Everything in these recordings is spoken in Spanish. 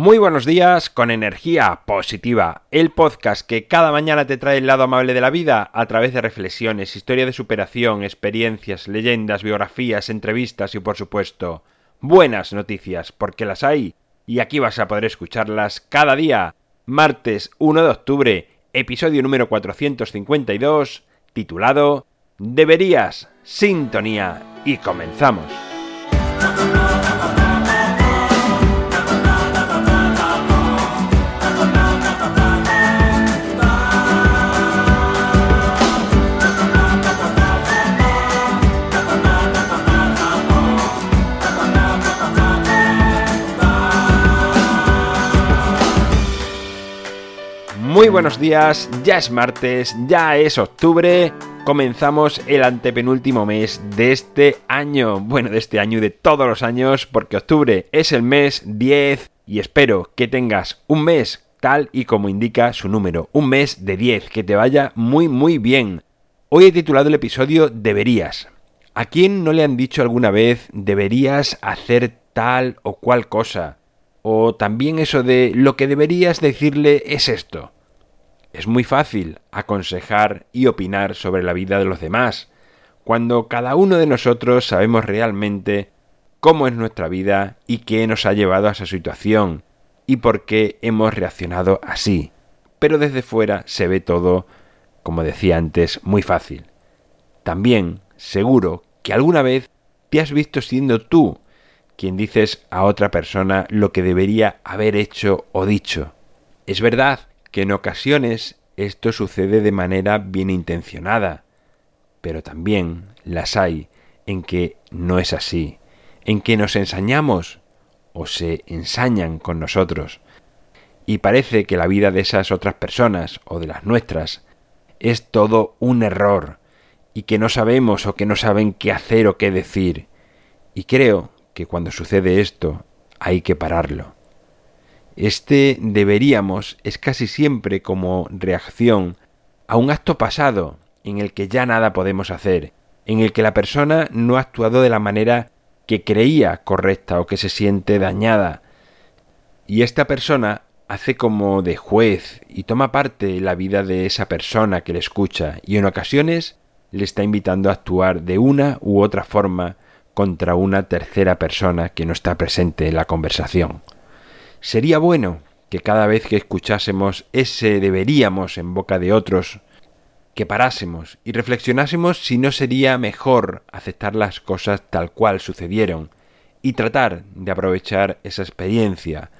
Muy buenos días con energía positiva, el podcast que cada mañana te trae el lado amable de la vida a través de reflexiones, historia de superación, experiencias, leyendas, biografías, entrevistas y por supuesto buenas noticias, porque las hay y aquí vas a poder escucharlas cada día. Martes 1 de octubre, episodio número 452, titulado Deberías, sintonía y comenzamos. Muy buenos días, ya es martes, ya es octubre, comenzamos el antepenúltimo mes de este año, bueno, de este año y de todos los años, porque octubre es el mes 10 y espero que tengas un mes tal y como indica su número, un mes de 10, que te vaya muy muy bien. Hoy he titulado el episodio Deberías. ¿A quién no le han dicho alguna vez deberías hacer tal o cual cosa? O también eso de lo que deberías decirle es esto. Es muy fácil aconsejar y opinar sobre la vida de los demás, cuando cada uno de nosotros sabemos realmente cómo es nuestra vida y qué nos ha llevado a esa situación y por qué hemos reaccionado así. Pero desde fuera se ve todo, como decía antes, muy fácil. También, seguro que alguna vez te has visto siendo tú quien dices a otra persona lo que debería haber hecho o dicho. Es verdad que en ocasiones esto sucede de manera bien intencionada, pero también las hay en que no es así, en que nos ensañamos o se ensañan con nosotros. Y parece que la vida de esas otras personas o de las nuestras es todo un error y que no sabemos o que no saben qué hacer o qué decir. Y creo que cuando sucede esto hay que pararlo. Este deberíamos es casi siempre como reacción a un acto pasado en el que ya nada podemos hacer, en el que la persona no ha actuado de la manera que creía correcta o que se siente dañada. Y esta persona hace como de juez y toma parte en la vida de esa persona que le escucha y en ocasiones le está invitando a actuar de una u otra forma contra una tercera persona que no está presente en la conversación. Sería bueno que cada vez que escuchásemos ese deberíamos en boca de otros, que parásemos y reflexionásemos si no sería mejor aceptar las cosas tal cual sucedieron y tratar de aprovechar esa experiencia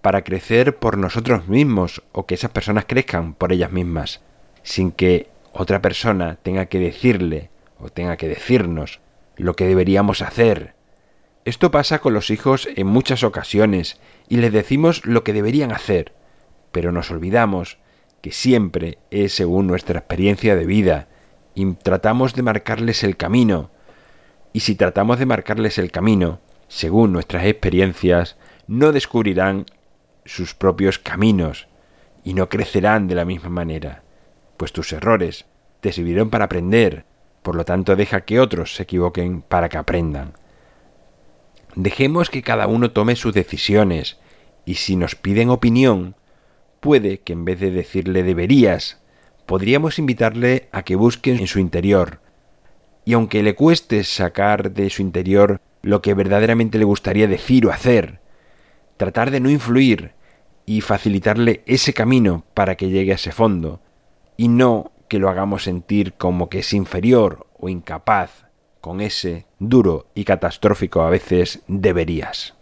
para crecer por nosotros mismos o que esas personas crezcan por ellas mismas, sin que otra persona tenga que decirle o tenga que decirnos lo que deberíamos hacer. Esto pasa con los hijos en muchas ocasiones y les decimos lo que deberían hacer, pero nos olvidamos que siempre es según nuestra experiencia de vida y tratamos de marcarles el camino. Y si tratamos de marcarles el camino, según nuestras experiencias, no descubrirán sus propios caminos y no crecerán de la misma manera, pues tus errores te sirvieron para aprender, por lo tanto deja que otros se equivoquen para que aprendan. Dejemos que cada uno tome sus decisiones, y si nos piden opinión, puede que en vez de decirle deberías, podríamos invitarle a que busque en su interior. Y aunque le cueste sacar de su interior lo que verdaderamente le gustaría decir o hacer, tratar de no influir y facilitarle ese camino para que llegue a ese fondo, y no que lo hagamos sentir como que es inferior o incapaz con ese duro y catastrófico a veces deberías.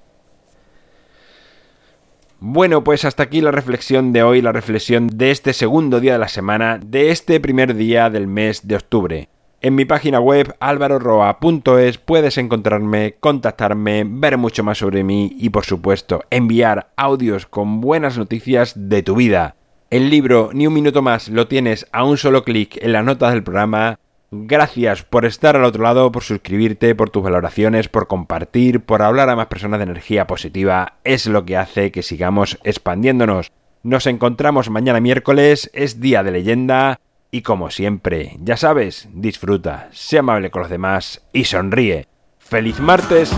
Bueno, pues hasta aquí la reflexión de hoy, la reflexión de este segundo día de la semana, de este primer día del mes de octubre. En mi página web alvaroroa.es puedes encontrarme, contactarme, ver mucho más sobre mí y por supuesto enviar audios con buenas noticias de tu vida. El libro Ni un minuto más lo tienes a un solo clic en las notas del programa Gracias por estar al otro lado, por suscribirte, por tus valoraciones, por compartir, por hablar a más personas de energía positiva. Es lo que hace que sigamos expandiéndonos. Nos encontramos mañana miércoles, es día de leyenda. Y como siempre, ya sabes, disfruta, sea amable con los demás y sonríe. ¡Feliz martes!